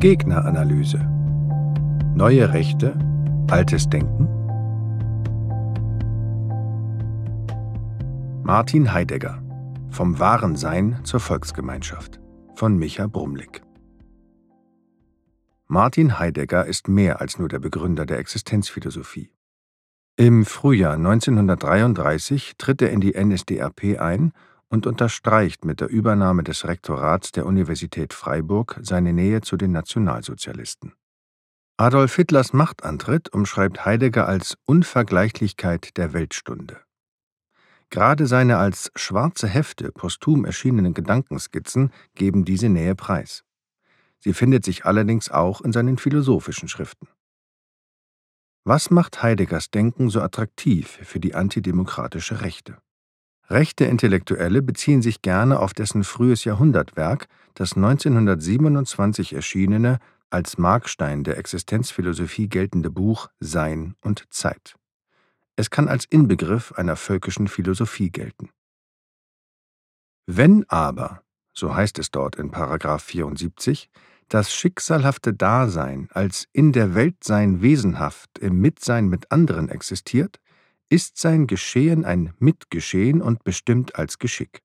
Gegneranalyse. Neue Rechte, altes Denken? Martin Heidegger Vom wahren Sein zur Volksgemeinschaft von Micha Brumlik Martin Heidegger ist mehr als nur der Begründer der Existenzphilosophie. Im Frühjahr 1933 tritt er in die NSDAP ein und unterstreicht mit der Übernahme des Rektorats der Universität Freiburg seine Nähe zu den Nationalsozialisten. Adolf Hitlers Machtantritt umschreibt Heidegger als Unvergleichlichkeit der Weltstunde. Gerade seine als schwarze Hefte posthum erschienenen Gedankenskizzen geben diese Nähe preis. Sie findet sich allerdings auch in seinen philosophischen Schriften. Was macht Heideggers Denken so attraktiv für die antidemokratische Rechte? Rechte Intellektuelle beziehen sich gerne auf dessen frühes Jahrhundertwerk, das 1927 erschienene, als Markstein der Existenzphilosophie geltende Buch Sein und Zeit. Es kann als Inbegriff einer völkischen Philosophie gelten. Wenn aber, so heißt es dort in Paragraph 74, das schicksalhafte Dasein als in der Welt sein wesenhaft im Mitsein mit anderen existiert, ist sein Geschehen ein Mitgeschehen und bestimmt als Geschick.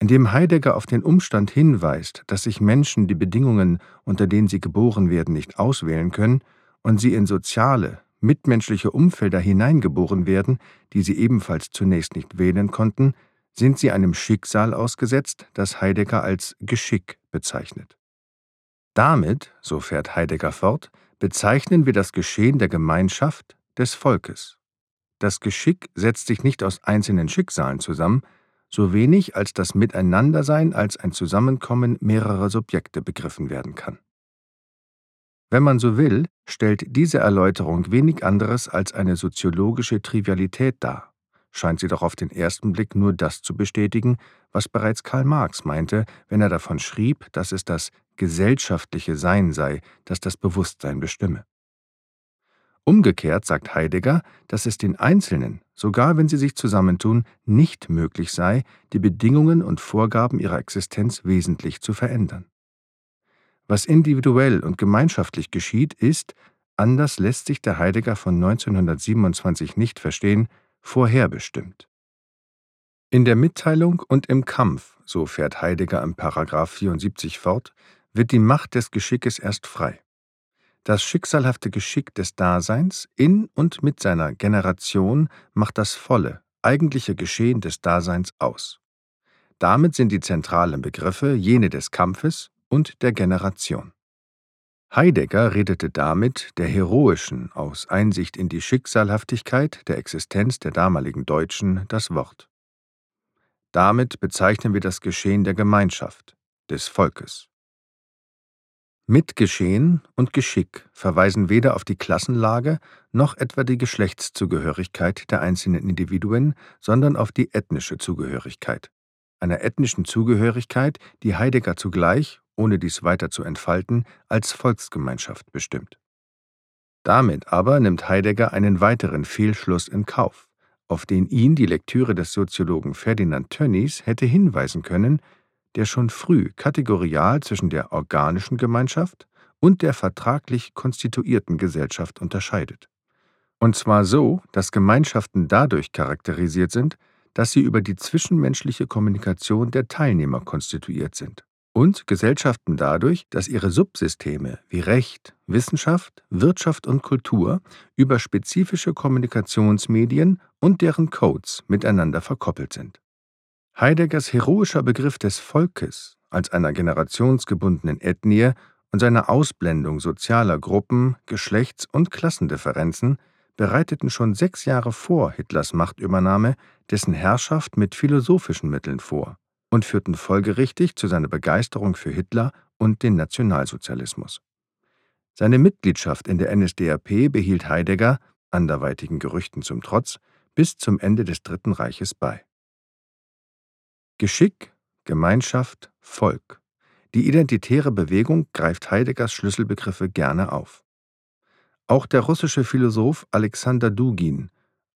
Indem Heidegger auf den Umstand hinweist, dass sich Menschen die Bedingungen, unter denen sie geboren werden, nicht auswählen können und sie in soziale, mitmenschliche Umfelder hineingeboren werden, die sie ebenfalls zunächst nicht wählen konnten, sind sie einem Schicksal ausgesetzt, das Heidegger als Geschick bezeichnet. Damit, so fährt Heidegger fort, bezeichnen wir das Geschehen der Gemeinschaft, des Volkes. Das Geschick setzt sich nicht aus einzelnen Schicksalen zusammen, so wenig als das Miteinandersein als ein Zusammenkommen mehrerer Subjekte begriffen werden kann. Wenn man so will, stellt diese Erläuterung wenig anderes als eine soziologische Trivialität dar, scheint sie doch auf den ersten Blick nur das zu bestätigen, was bereits Karl Marx meinte, wenn er davon schrieb, dass es das gesellschaftliche Sein sei, das das Bewusstsein bestimme. Umgekehrt sagt Heidegger, dass es den Einzelnen, sogar wenn sie sich zusammentun, nicht möglich sei, die Bedingungen und Vorgaben ihrer Existenz wesentlich zu verändern. Was individuell und gemeinschaftlich geschieht, ist, anders lässt sich der Heidegger von 1927 nicht verstehen, vorherbestimmt. In der Mitteilung und im Kampf, so fährt Heidegger im Paragraph 74 fort, wird die Macht des Geschickes erst frei das schicksalhafte Geschick des Daseins in und mit seiner Generation macht das volle, eigentliche Geschehen des Daseins aus. Damit sind die zentralen Begriffe jene des Kampfes und der Generation. Heidegger redete damit der heroischen aus Einsicht in die Schicksalhaftigkeit der Existenz der damaligen Deutschen das Wort. Damit bezeichnen wir das Geschehen der Gemeinschaft, des Volkes. Mitgeschehen und Geschick verweisen weder auf die Klassenlage noch etwa die Geschlechtszugehörigkeit der einzelnen Individuen, sondern auf die ethnische Zugehörigkeit. Einer ethnischen Zugehörigkeit, die Heidegger zugleich, ohne dies weiter zu entfalten, als Volksgemeinschaft bestimmt. Damit aber nimmt Heidegger einen weiteren Fehlschluss in Kauf, auf den ihn die Lektüre des Soziologen Ferdinand Tönnies hätte hinweisen können, der schon früh kategorial zwischen der organischen Gemeinschaft und der vertraglich konstituierten Gesellschaft unterscheidet. Und zwar so, dass Gemeinschaften dadurch charakterisiert sind, dass sie über die zwischenmenschliche Kommunikation der Teilnehmer konstituiert sind und Gesellschaften dadurch, dass ihre Subsysteme wie Recht, Wissenschaft, Wirtschaft und Kultur über spezifische Kommunikationsmedien und deren Codes miteinander verkoppelt sind. Heideggers heroischer Begriff des Volkes als einer generationsgebundenen Ethnie und seine Ausblendung sozialer Gruppen, Geschlechts- und Klassendifferenzen bereiteten schon sechs Jahre vor Hitlers Machtübernahme dessen Herrschaft mit philosophischen Mitteln vor und führten folgerichtig zu seiner Begeisterung für Hitler und den Nationalsozialismus. Seine Mitgliedschaft in der NSDAP behielt Heidegger, anderweitigen Gerüchten zum Trotz, bis zum Ende des Dritten Reiches bei. Geschick, Gemeinschaft, Volk. Die identitäre Bewegung greift Heideggers Schlüsselbegriffe gerne auf. Auch der russische Philosoph Alexander Dugin,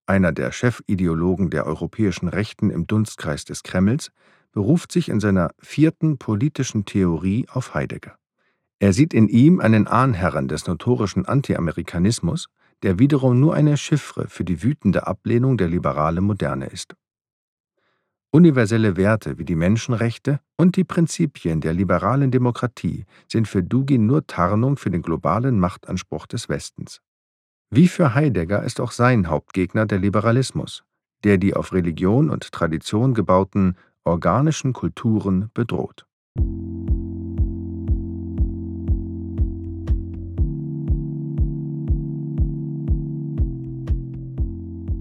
einer der Chefideologen der europäischen Rechten im Dunstkreis des Kremls, beruft sich in seiner vierten politischen Theorie auf Heidegger. Er sieht in ihm einen Ahnherren des notorischen Anti-Amerikanismus, der wiederum nur eine Chiffre für die wütende Ablehnung der liberalen Moderne ist. Universelle Werte wie die Menschenrechte und die Prinzipien der liberalen Demokratie sind für Dugin nur Tarnung für den globalen Machtanspruch des Westens. Wie für Heidegger ist auch sein Hauptgegner der Liberalismus, der die auf Religion und Tradition gebauten organischen Kulturen bedroht.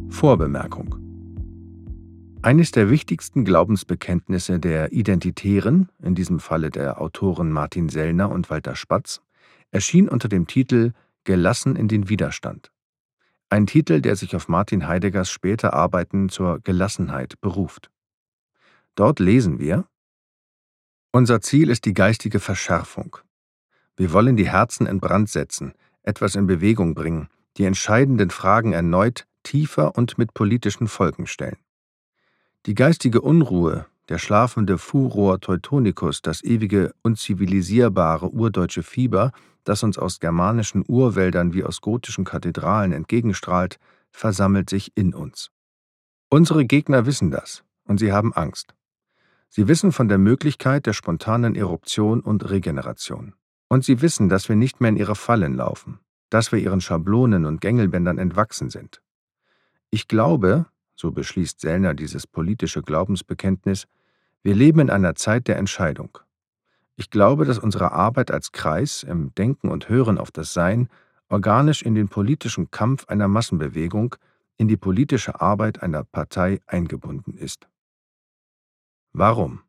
Vorbemerkung Eines der wichtigsten Glaubensbekenntnisse der Identitären, in diesem Falle der Autoren Martin Sellner und Walter Spatz, erschien unter dem Titel Gelassen in den Widerstand. Ein Titel, der sich auf Martin Heideggers später Arbeiten zur Gelassenheit beruft. Dort lesen wir Unser Ziel ist die geistige Verschärfung. Wir wollen die Herzen in Brand setzen, etwas in Bewegung bringen, die entscheidenden Fragen erneut tiefer und mit politischen Folgen stellen. Die geistige Unruhe, der schlafende Furor Teutonicus, das ewige, unzivilisierbare urdeutsche Fieber, das uns aus germanischen Urwäldern wie aus gotischen Kathedralen entgegenstrahlt, versammelt sich in uns. Unsere Gegner wissen das, und sie haben Angst. Sie wissen von der Möglichkeit der spontanen Eruption und Regeneration. Und sie wissen, dass wir nicht mehr in ihre Fallen laufen, dass wir ihren Schablonen und Gängelbändern entwachsen sind. Ich glaube, so beschließt Sellner dieses politische Glaubensbekenntnis, wir leben in einer Zeit der Entscheidung. Ich glaube, dass unsere Arbeit als Kreis im Denken und Hören auf das Sein organisch in den politischen Kampf einer Massenbewegung, in die politische Arbeit einer Partei eingebunden ist. Warum?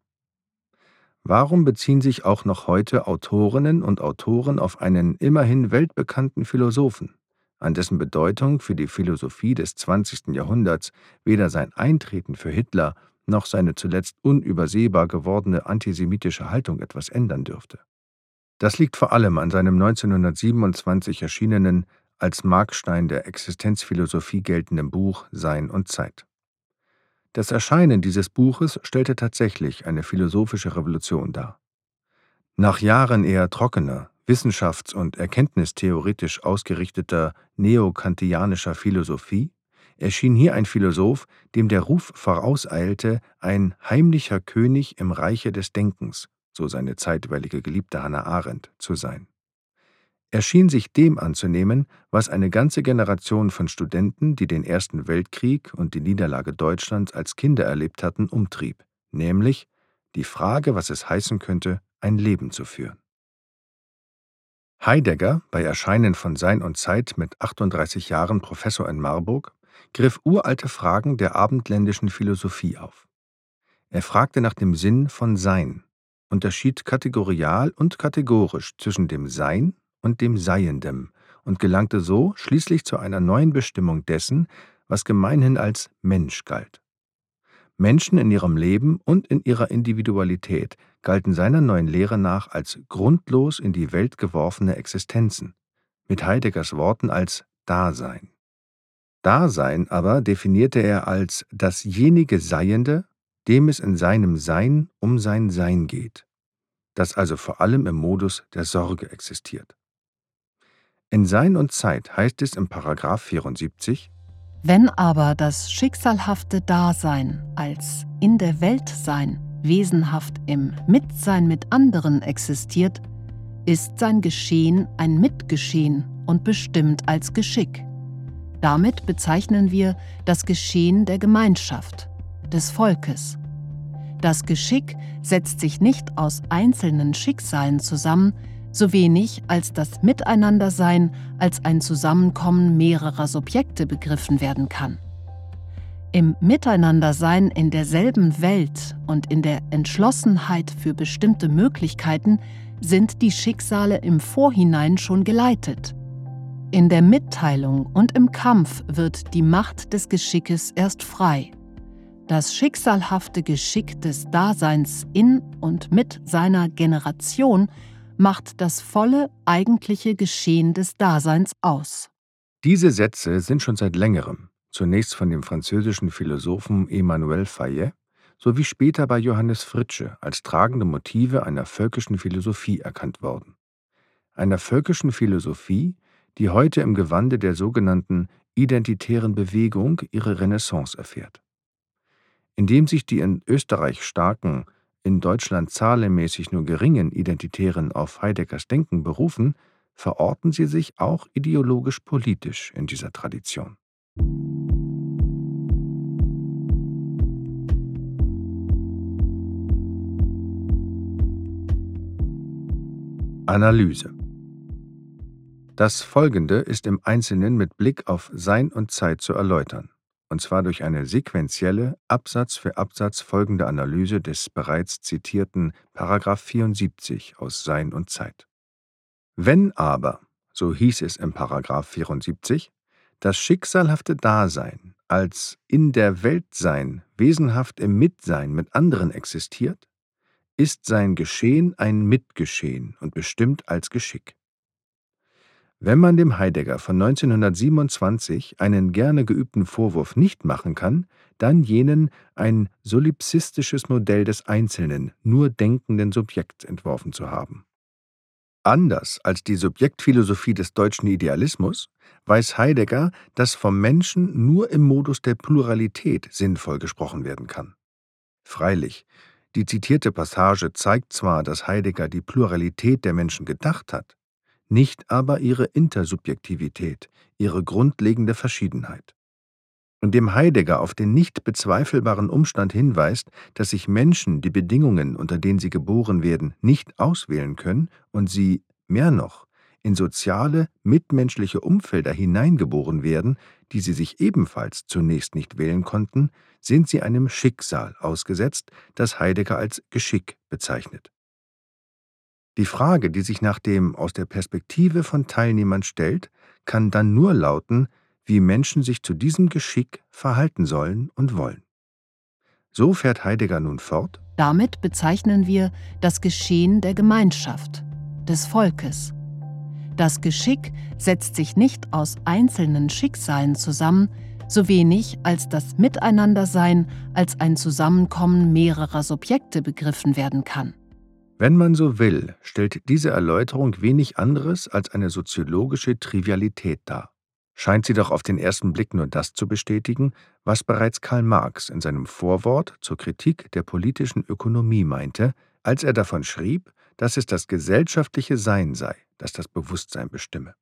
Warum beziehen sich auch noch heute Autorinnen und Autoren auf einen immerhin weltbekannten Philosophen? An dessen Bedeutung für die Philosophie des 20. Jahrhunderts weder sein Eintreten für Hitler noch seine zuletzt unübersehbar gewordene antisemitische Haltung etwas ändern dürfte. Das liegt vor allem an seinem 1927 erschienenen, als Markstein der Existenzphilosophie geltenden Buch Sein und Zeit. Das Erscheinen dieses Buches stellte tatsächlich eine philosophische Revolution dar. Nach Jahren eher trockener, wissenschafts- und erkenntnistheoretisch ausgerichteter neokantianischer Philosophie erschien hier ein Philosoph, dem der Ruf vorauseilte, ein heimlicher König im Reiche des Denkens, so seine zeitweilige Geliebte Hannah Arendt, zu sein. Er schien sich dem anzunehmen, was eine ganze Generation von Studenten, die den Ersten Weltkrieg und die Niederlage Deutschlands als Kinder erlebt hatten, umtrieb, nämlich die Frage, was es heißen könnte, ein Leben zu führen. Heidegger, bei Erscheinen von Sein und Zeit mit 38 Jahren Professor in Marburg, griff uralte Fragen der abendländischen Philosophie auf. Er fragte nach dem Sinn von Sein, unterschied kategorial und kategorisch zwischen dem Sein und dem Seiendem und gelangte so schließlich zu einer neuen Bestimmung dessen, was gemeinhin als Mensch galt. Menschen in ihrem Leben und in ihrer Individualität galten seiner neuen Lehre nach als grundlos in die Welt geworfene Existenzen, mit Heideggers Worten als Dasein. Dasein aber definierte er als dasjenige Seiende, dem es in seinem Sein um sein Sein geht, das also vor allem im Modus der Sorge existiert. In Sein und Zeit heißt es im Paragraph 74 wenn aber das schicksalhafte Dasein als in der Welt sein, wesenhaft im Mitsein mit anderen existiert, ist sein Geschehen ein Mitgeschehen und bestimmt als Geschick. Damit bezeichnen wir das Geschehen der Gemeinschaft, des Volkes. Das Geschick setzt sich nicht aus einzelnen Schicksalen zusammen, so wenig als das Miteinandersein als ein Zusammenkommen mehrerer Subjekte begriffen werden kann. Im Miteinandersein in derselben Welt und in der Entschlossenheit für bestimmte Möglichkeiten sind die Schicksale im Vorhinein schon geleitet. In der Mitteilung und im Kampf wird die Macht des Geschickes erst frei. Das schicksalhafte Geschick des Daseins in und mit seiner Generation macht das volle eigentliche Geschehen des Daseins aus. Diese Sätze sind schon seit längerem, zunächst von dem französischen Philosophen Emmanuel Fayet sowie später bei Johannes Fritsche als tragende Motive einer völkischen Philosophie erkannt worden. einer völkischen Philosophie, die heute im Gewande der sogenannten identitären Bewegung ihre Renaissance erfährt. Indem sich die in Österreich starken, in Deutschland zahlenmäßig nur geringen Identitären auf Heideggers Denken berufen, verorten sie sich auch ideologisch-politisch in dieser Tradition. Analyse Das Folgende ist im Einzelnen mit Blick auf Sein und Zeit zu erläutern, und zwar durch eine sequentielle, Absatz für Absatz folgende Analyse des bereits zitierten § 74 aus Sein und Zeit. Wenn aber, so hieß es im § 74, das schicksalhafte Dasein als in der Welt sein wesenhaft im Mitsein mit anderen existiert, ist sein Geschehen ein Mitgeschehen und bestimmt als Geschick. Wenn man dem Heidegger von 1927 einen gerne geübten Vorwurf nicht machen kann, dann jenen, ein solipsistisches Modell des einzelnen, nur denkenden Subjekts entworfen zu haben. Anders als die Subjektphilosophie des deutschen Idealismus weiß Heidegger, dass vom Menschen nur im Modus der Pluralität sinnvoll gesprochen werden kann. Freilich, die zitierte Passage zeigt zwar, dass Heidegger die Pluralität der Menschen gedacht hat, nicht aber ihre Intersubjektivität, ihre grundlegende Verschiedenheit. Indem Heidegger auf den nicht bezweifelbaren Umstand hinweist, dass sich Menschen die Bedingungen, unter denen sie geboren werden, nicht auswählen können und sie, mehr noch, in soziale, mitmenschliche Umfelder hineingeboren werden, die sie sich ebenfalls zunächst nicht wählen konnten, sind sie einem Schicksal ausgesetzt, das Heidegger als Geschick bezeichnet. Die Frage, die sich nach dem aus der Perspektive von Teilnehmern stellt, kann dann nur lauten, wie Menschen sich zu diesem Geschick verhalten sollen und wollen. So fährt Heidegger nun fort. Damit bezeichnen wir das Geschehen der Gemeinschaft, des Volkes, das Geschick setzt sich nicht aus einzelnen Schicksalen zusammen, so wenig als das Miteinandersein als ein Zusammenkommen mehrerer Subjekte begriffen werden kann. Wenn man so will, stellt diese Erläuterung wenig anderes als eine soziologische Trivialität dar. Scheint sie doch auf den ersten Blick nur das zu bestätigen, was bereits Karl Marx in seinem Vorwort zur Kritik der politischen Ökonomie meinte, als er davon schrieb, dass es das gesellschaftliche Sein sei, das das Bewusstsein bestimme.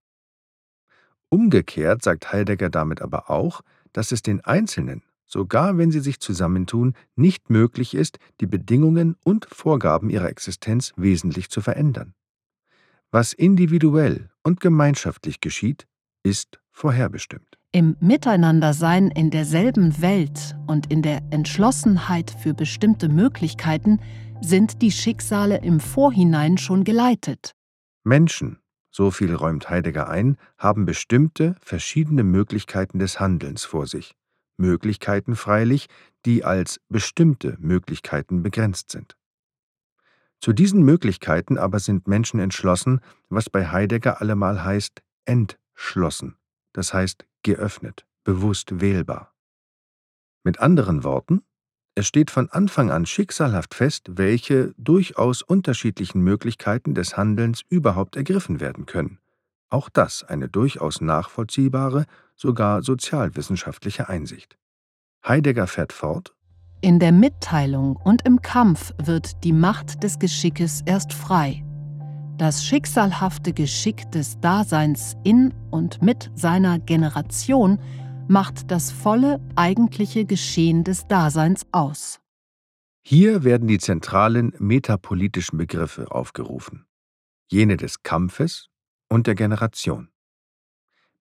Umgekehrt sagt Heidegger damit aber auch, dass es den Einzelnen, sogar wenn sie sich zusammentun, nicht möglich ist, die Bedingungen und Vorgaben ihrer Existenz wesentlich zu verändern. Was individuell und gemeinschaftlich geschieht, ist vorherbestimmt. Im Miteinandersein in derselben Welt und in der Entschlossenheit für bestimmte Möglichkeiten sind die Schicksale im Vorhinein schon geleitet. Menschen, so viel räumt Heidegger ein, haben bestimmte, verschiedene Möglichkeiten des Handelns vor sich. Möglichkeiten freilich, die als bestimmte Möglichkeiten begrenzt sind. Zu diesen Möglichkeiten aber sind Menschen entschlossen, was bei Heidegger allemal heißt entschlossen, das heißt geöffnet, bewusst wählbar. Mit anderen Worten, es steht von Anfang an schicksalhaft fest, welche durchaus unterschiedlichen Möglichkeiten des Handelns überhaupt ergriffen werden können. Auch das eine durchaus nachvollziehbare, sogar sozialwissenschaftliche Einsicht. Heidegger fährt fort In der Mitteilung und im Kampf wird die Macht des Geschickes erst frei. Das schicksalhafte Geschick des Daseins in und mit seiner Generation macht das volle eigentliche Geschehen des Daseins aus. Hier werden die zentralen metapolitischen Begriffe aufgerufen, jene des Kampfes und der Generation.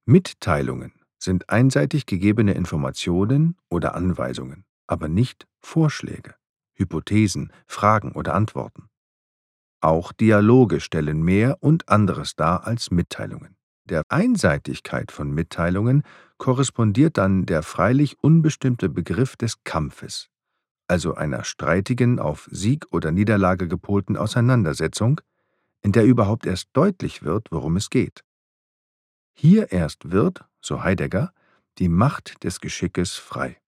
Mitteilungen sind einseitig gegebene Informationen oder Anweisungen, aber nicht Vorschläge, Hypothesen, Fragen oder Antworten. Auch Dialoge stellen mehr und anderes dar als Mitteilungen der Einseitigkeit von Mitteilungen korrespondiert dann der freilich unbestimmte Begriff des Kampfes, also einer streitigen, auf Sieg oder Niederlage gepolten Auseinandersetzung, in der überhaupt erst deutlich wird, worum es geht. Hier erst wird, so Heidegger, die Macht des Geschickes frei.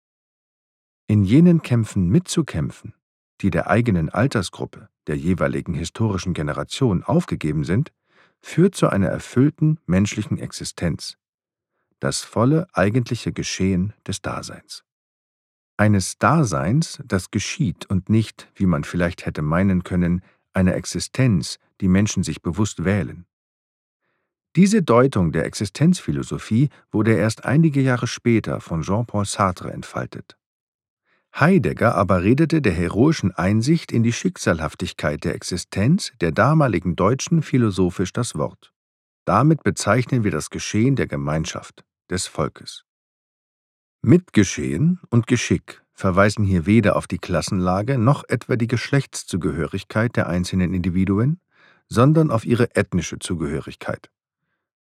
In jenen Kämpfen mitzukämpfen, die der eigenen Altersgruppe, der jeweiligen historischen Generation aufgegeben sind, führt zu einer erfüllten menschlichen Existenz, das volle eigentliche Geschehen des Daseins. Eines Daseins, das geschieht und nicht, wie man vielleicht hätte meinen können, einer Existenz, die Menschen sich bewusst wählen. Diese Deutung der Existenzphilosophie wurde erst einige Jahre später von Jean-Paul Sartre entfaltet. Heidegger aber redete der heroischen Einsicht in die Schicksalhaftigkeit der Existenz der damaligen Deutschen philosophisch das Wort. Damit bezeichnen wir das Geschehen der Gemeinschaft, des Volkes. Mitgeschehen und Geschick verweisen hier weder auf die Klassenlage noch etwa die Geschlechtszugehörigkeit der einzelnen Individuen, sondern auf ihre ethnische Zugehörigkeit.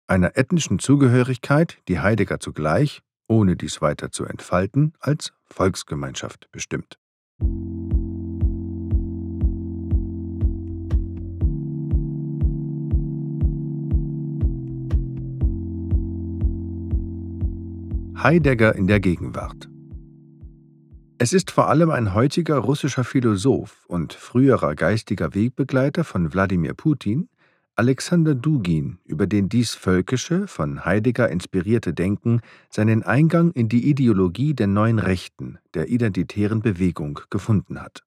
Einer ethnischen Zugehörigkeit, die Heidegger zugleich, ohne dies weiter zu entfalten, als Volksgemeinschaft bestimmt. Heidegger in der Gegenwart Es ist vor allem ein heutiger russischer Philosoph und früherer geistiger Wegbegleiter von Wladimir Putin, Alexander Dugin, über den dies völkische, von Heidegger inspirierte Denken seinen Eingang in die Ideologie der neuen Rechten, der identitären Bewegung, gefunden hat.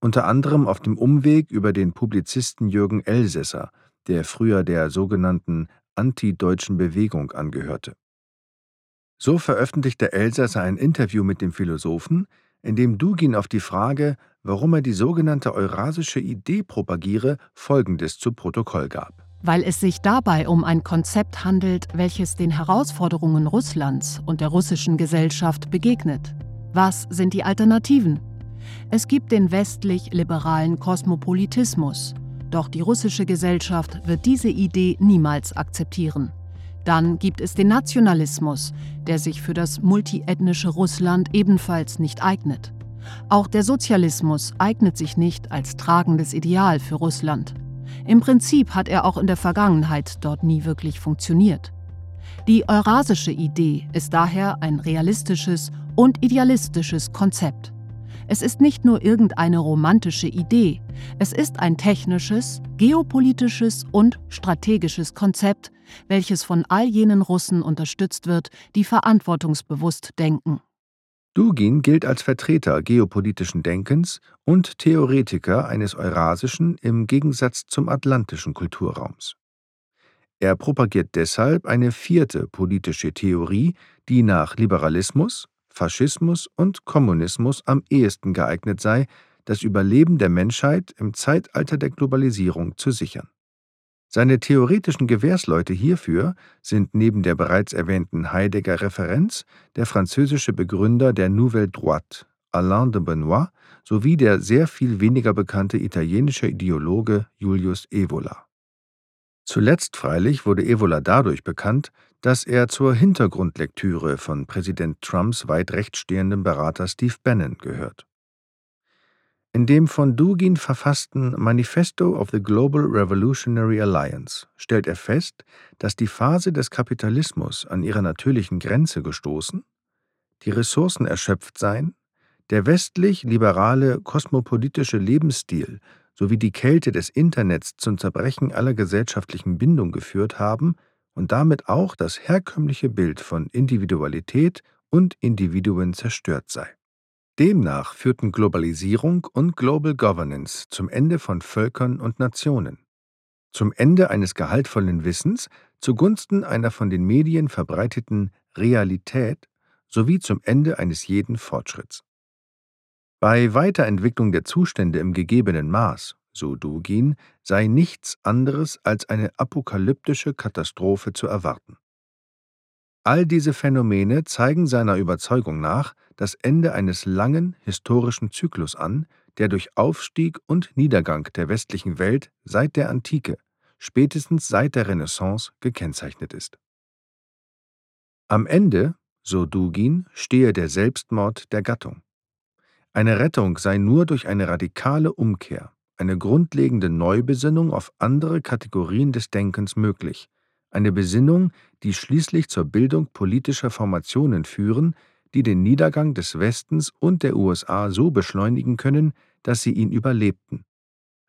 Unter anderem auf dem Umweg über den Publizisten Jürgen Elsässer, der früher der sogenannten antideutschen Bewegung angehörte. So veröffentlichte Elsässer ein Interview mit dem Philosophen, in dem Dugin auf die Frage, warum er die sogenannte eurasische Idee propagiere, Folgendes zu Protokoll gab. Weil es sich dabei um ein Konzept handelt, welches den Herausforderungen Russlands und der russischen Gesellschaft begegnet. Was sind die Alternativen? Es gibt den westlich-liberalen Kosmopolitismus, doch die russische Gesellschaft wird diese Idee niemals akzeptieren. Dann gibt es den Nationalismus, der sich für das multiethnische Russland ebenfalls nicht eignet. Auch der Sozialismus eignet sich nicht als tragendes Ideal für Russland. Im Prinzip hat er auch in der Vergangenheit dort nie wirklich funktioniert. Die eurasische Idee ist daher ein realistisches und idealistisches Konzept. Es ist nicht nur irgendeine romantische Idee, es ist ein technisches, geopolitisches und strategisches Konzept, welches von all jenen Russen unterstützt wird, die verantwortungsbewusst denken. Dugin gilt als Vertreter geopolitischen Denkens und Theoretiker eines eurasischen im Gegensatz zum atlantischen Kulturraums. Er propagiert deshalb eine vierte politische Theorie, die nach Liberalismus, Faschismus und Kommunismus am ehesten geeignet sei, das Überleben der Menschheit im Zeitalter der Globalisierung zu sichern. Seine theoretischen Gewährsleute hierfür sind neben der bereits erwähnten Heidegger Referenz der französische Begründer der Nouvelle Droite, Alain de Benoit, sowie der sehr viel weniger bekannte italienische Ideologe Julius Evola. Zuletzt freilich wurde Evola dadurch bekannt, dass er zur Hintergrundlektüre von Präsident Trumps weit rechts stehenden Berater Steve Bannon gehört. In dem von Dugin verfassten Manifesto of the Global Revolutionary Alliance stellt er fest, dass die Phase des Kapitalismus an ihrer natürlichen Grenze gestoßen, die Ressourcen erschöpft seien, der westlich-liberale kosmopolitische Lebensstil sowie die Kälte des Internets zum Zerbrechen aller gesellschaftlichen Bindung geführt haben und damit auch das herkömmliche Bild von Individualität und Individuen zerstört sei. Demnach führten Globalisierung und Global Governance zum Ende von Völkern und Nationen, zum Ende eines gehaltvollen Wissens zugunsten einer von den Medien verbreiteten Realität sowie zum Ende eines jeden Fortschritts. Bei Weiterentwicklung der Zustände im gegebenen Maß so Dugin, sei nichts anderes als eine apokalyptische Katastrophe zu erwarten. All diese Phänomene zeigen seiner Überzeugung nach das Ende eines langen historischen Zyklus an, der durch Aufstieg und Niedergang der westlichen Welt seit der Antike, spätestens seit der Renaissance, gekennzeichnet ist. Am Ende, so Dugin, stehe der Selbstmord der Gattung. Eine Rettung sei nur durch eine radikale Umkehr, eine grundlegende Neubesinnung auf andere Kategorien des Denkens möglich, eine Besinnung, die schließlich zur Bildung politischer Formationen führen, die den Niedergang des Westens und der USA so beschleunigen können, dass sie ihn überlebten.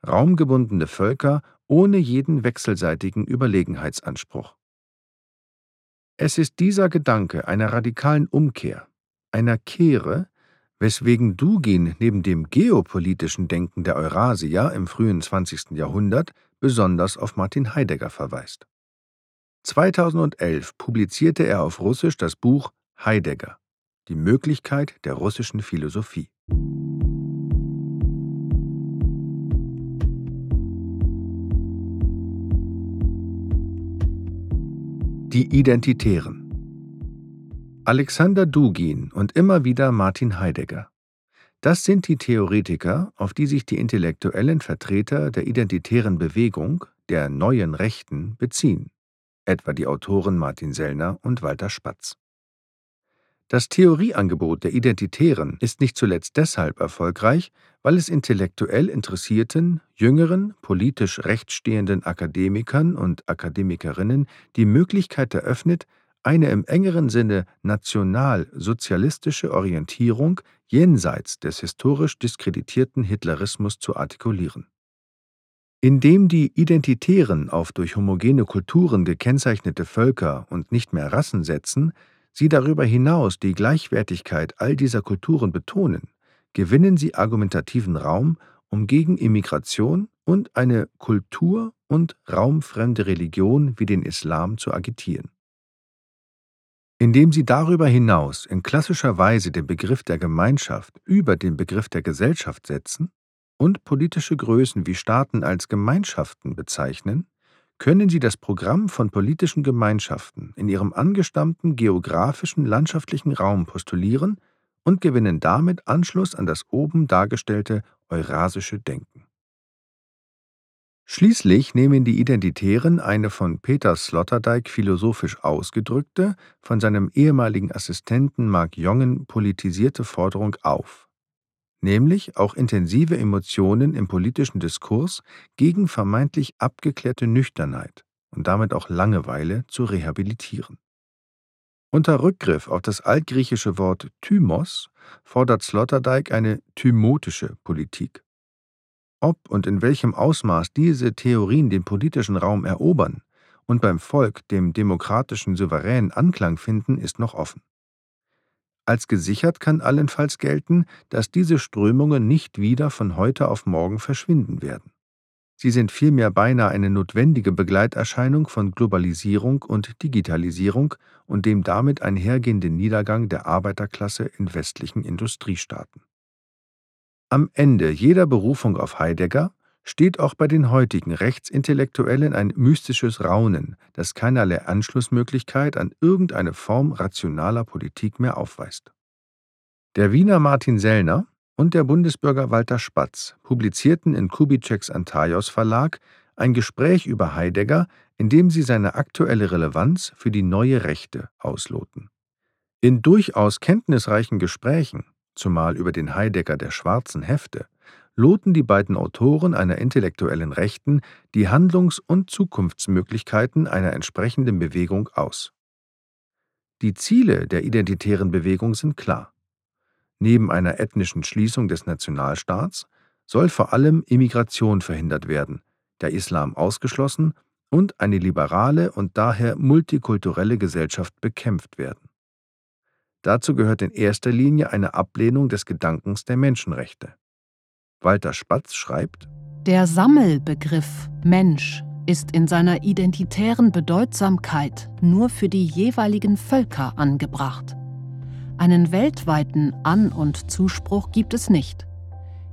Raumgebundene Völker ohne jeden wechselseitigen Überlegenheitsanspruch. Es ist dieser Gedanke einer radikalen Umkehr, einer Kehre, weswegen Dugin neben dem geopolitischen Denken der Eurasier im frühen 20. Jahrhundert besonders auf Martin Heidegger verweist. 2011 publizierte er auf Russisch das Buch Heidegger, die Möglichkeit der russischen Philosophie. Die Identitären Alexander Dugin und immer wieder Martin Heidegger. Das sind die Theoretiker, auf die sich die intellektuellen Vertreter der identitären Bewegung, der neuen Rechten, beziehen, etwa die Autoren Martin Sellner und Walter Spatz. Das Theorieangebot der Identitären ist nicht zuletzt deshalb erfolgreich, weil es intellektuell interessierten, jüngeren, politisch rechtsstehenden Akademikern und Akademikerinnen die Möglichkeit eröffnet, eine im engeren Sinne national-sozialistische Orientierung jenseits des historisch diskreditierten Hitlerismus zu artikulieren. Indem die Identitären auf durch homogene Kulturen gekennzeichnete Völker und nicht mehr Rassen setzen, sie darüber hinaus die Gleichwertigkeit all dieser Kulturen betonen, gewinnen sie argumentativen Raum, um gegen Immigration und eine kultur- und raumfremde Religion wie den Islam zu agitieren. Indem sie darüber hinaus in klassischer Weise den Begriff der Gemeinschaft über den Begriff der Gesellschaft setzen und politische Größen wie Staaten als Gemeinschaften bezeichnen, können sie das Programm von politischen Gemeinschaften in ihrem angestammten geografischen landschaftlichen Raum postulieren und gewinnen damit Anschluss an das oben dargestellte eurasische Denken. Schließlich nehmen die Identitären eine von Peter Sloterdijk philosophisch ausgedrückte, von seinem ehemaligen Assistenten Mark Jongen politisierte Forderung auf, nämlich auch intensive Emotionen im politischen Diskurs gegen vermeintlich abgeklärte Nüchternheit und damit auch Langeweile zu rehabilitieren. Unter Rückgriff auf das altgriechische Wort Thymos fordert Sloterdijk eine thymotische Politik. Ob und in welchem Ausmaß diese Theorien den politischen Raum erobern und beim Volk, dem demokratischen Souverän, Anklang finden, ist noch offen. Als gesichert kann allenfalls gelten, dass diese Strömungen nicht wieder von heute auf morgen verschwinden werden. Sie sind vielmehr beinahe eine notwendige Begleiterscheinung von Globalisierung und Digitalisierung und dem damit einhergehenden Niedergang der Arbeiterklasse in westlichen Industriestaaten. Am Ende jeder Berufung auf Heidegger steht auch bei den heutigen Rechtsintellektuellen ein mystisches Raunen, das keinerlei Anschlussmöglichkeit an irgendeine Form rationaler Politik mehr aufweist. Der Wiener Martin Sellner und der Bundesbürger Walter Spatz publizierten in Kubitscheks Antaios Verlag ein Gespräch über Heidegger, in dem sie seine aktuelle Relevanz für die neue Rechte ausloten. In durchaus kenntnisreichen Gesprächen zumal über den Heidegger der schwarzen Hefte, loten die beiden Autoren einer intellektuellen Rechten die Handlungs- und Zukunftsmöglichkeiten einer entsprechenden Bewegung aus. Die Ziele der identitären Bewegung sind klar. Neben einer ethnischen Schließung des Nationalstaats soll vor allem Immigration verhindert werden, der Islam ausgeschlossen und eine liberale und daher multikulturelle Gesellschaft bekämpft werden. Dazu gehört in erster Linie eine Ablehnung des Gedankens der Menschenrechte. Walter Spatz schreibt: Der Sammelbegriff Mensch ist in seiner identitären Bedeutsamkeit nur für die jeweiligen Völker angebracht. Einen weltweiten An- und Zuspruch gibt es nicht.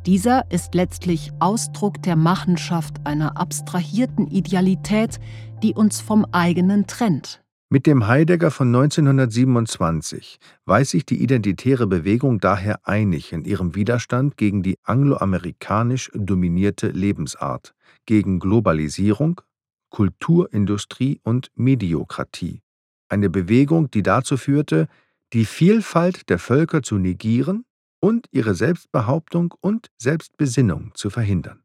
Dieser ist letztlich Ausdruck der Machenschaft einer abstrahierten Idealität, die uns vom eigenen trennt, mit dem Heidegger von 1927 weiß sich die identitäre Bewegung daher einig in ihrem Widerstand gegen die angloamerikanisch dominierte Lebensart, gegen Globalisierung, Kulturindustrie und Mediokratie. Eine Bewegung, die dazu führte, die Vielfalt der Völker zu negieren und ihre Selbstbehauptung und Selbstbesinnung zu verhindern.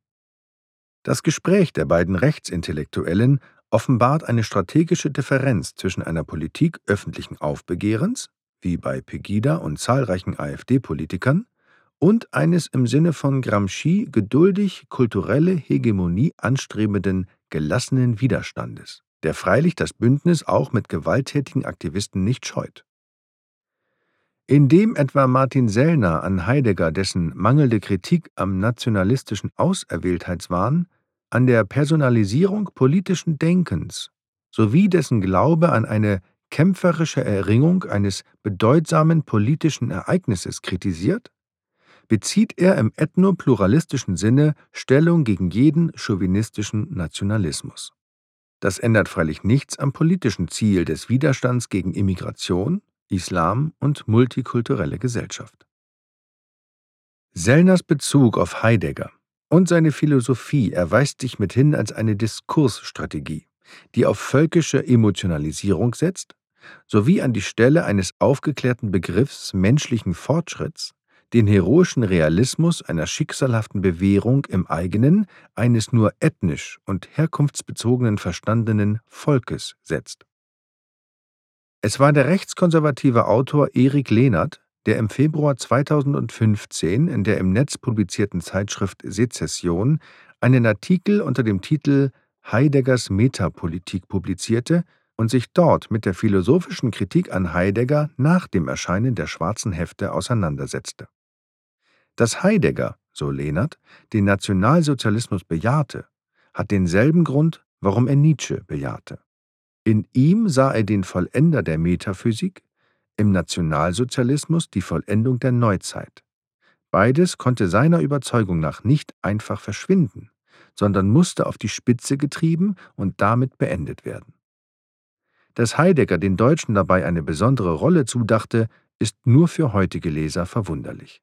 Das Gespräch der beiden Rechtsintellektuellen offenbart eine strategische Differenz zwischen einer Politik öffentlichen Aufbegehrens, wie bei Pegida und zahlreichen AfD-Politikern, und eines im Sinne von Gramsci geduldig kulturelle Hegemonie anstrebenden gelassenen Widerstandes, der freilich das Bündnis auch mit gewalttätigen Aktivisten nicht scheut. Indem etwa Martin Sellner an Heidegger dessen mangelnde Kritik am nationalistischen Auserwähltheitswahn, an der Personalisierung politischen Denkens sowie dessen Glaube an eine kämpferische Erringung eines bedeutsamen politischen Ereignisses kritisiert, bezieht er im ethnopluralistischen Sinne Stellung gegen jeden chauvinistischen Nationalismus. Das ändert freilich nichts am politischen Ziel des Widerstands gegen Immigration, Islam und multikulturelle Gesellschaft. Sellners Bezug auf Heidegger und seine Philosophie erweist sich mithin als eine Diskursstrategie, die auf völkische Emotionalisierung setzt, sowie an die Stelle eines aufgeklärten Begriffs menschlichen Fortschritts den heroischen Realismus einer schicksalhaften Bewährung im eigenen, eines nur ethnisch und herkunftsbezogenen verstandenen Volkes setzt. Es war der rechtskonservative Autor Erik Lehnert, der im Februar 2015 in der im Netz publizierten Zeitschrift Sezession einen Artikel unter dem Titel Heideggers Metapolitik publizierte und sich dort mit der philosophischen Kritik an Heidegger nach dem Erscheinen der schwarzen Hefte auseinandersetzte. Dass Heidegger, so Lehnert, den Nationalsozialismus bejahte, hat denselben Grund, warum er Nietzsche bejahte. In ihm sah er den Vollender der Metaphysik, im Nationalsozialismus die Vollendung der Neuzeit. Beides konnte seiner Überzeugung nach nicht einfach verschwinden, sondern musste auf die Spitze getrieben und damit beendet werden. Dass Heidegger den Deutschen dabei eine besondere Rolle zudachte, ist nur für heutige Leser verwunderlich.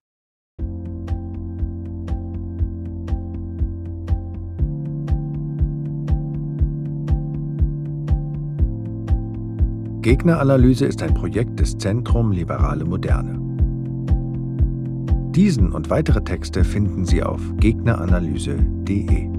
Gegneranalyse ist ein Projekt des Zentrum Liberale Moderne. Diesen und weitere Texte finden Sie auf gegneranalyse.de.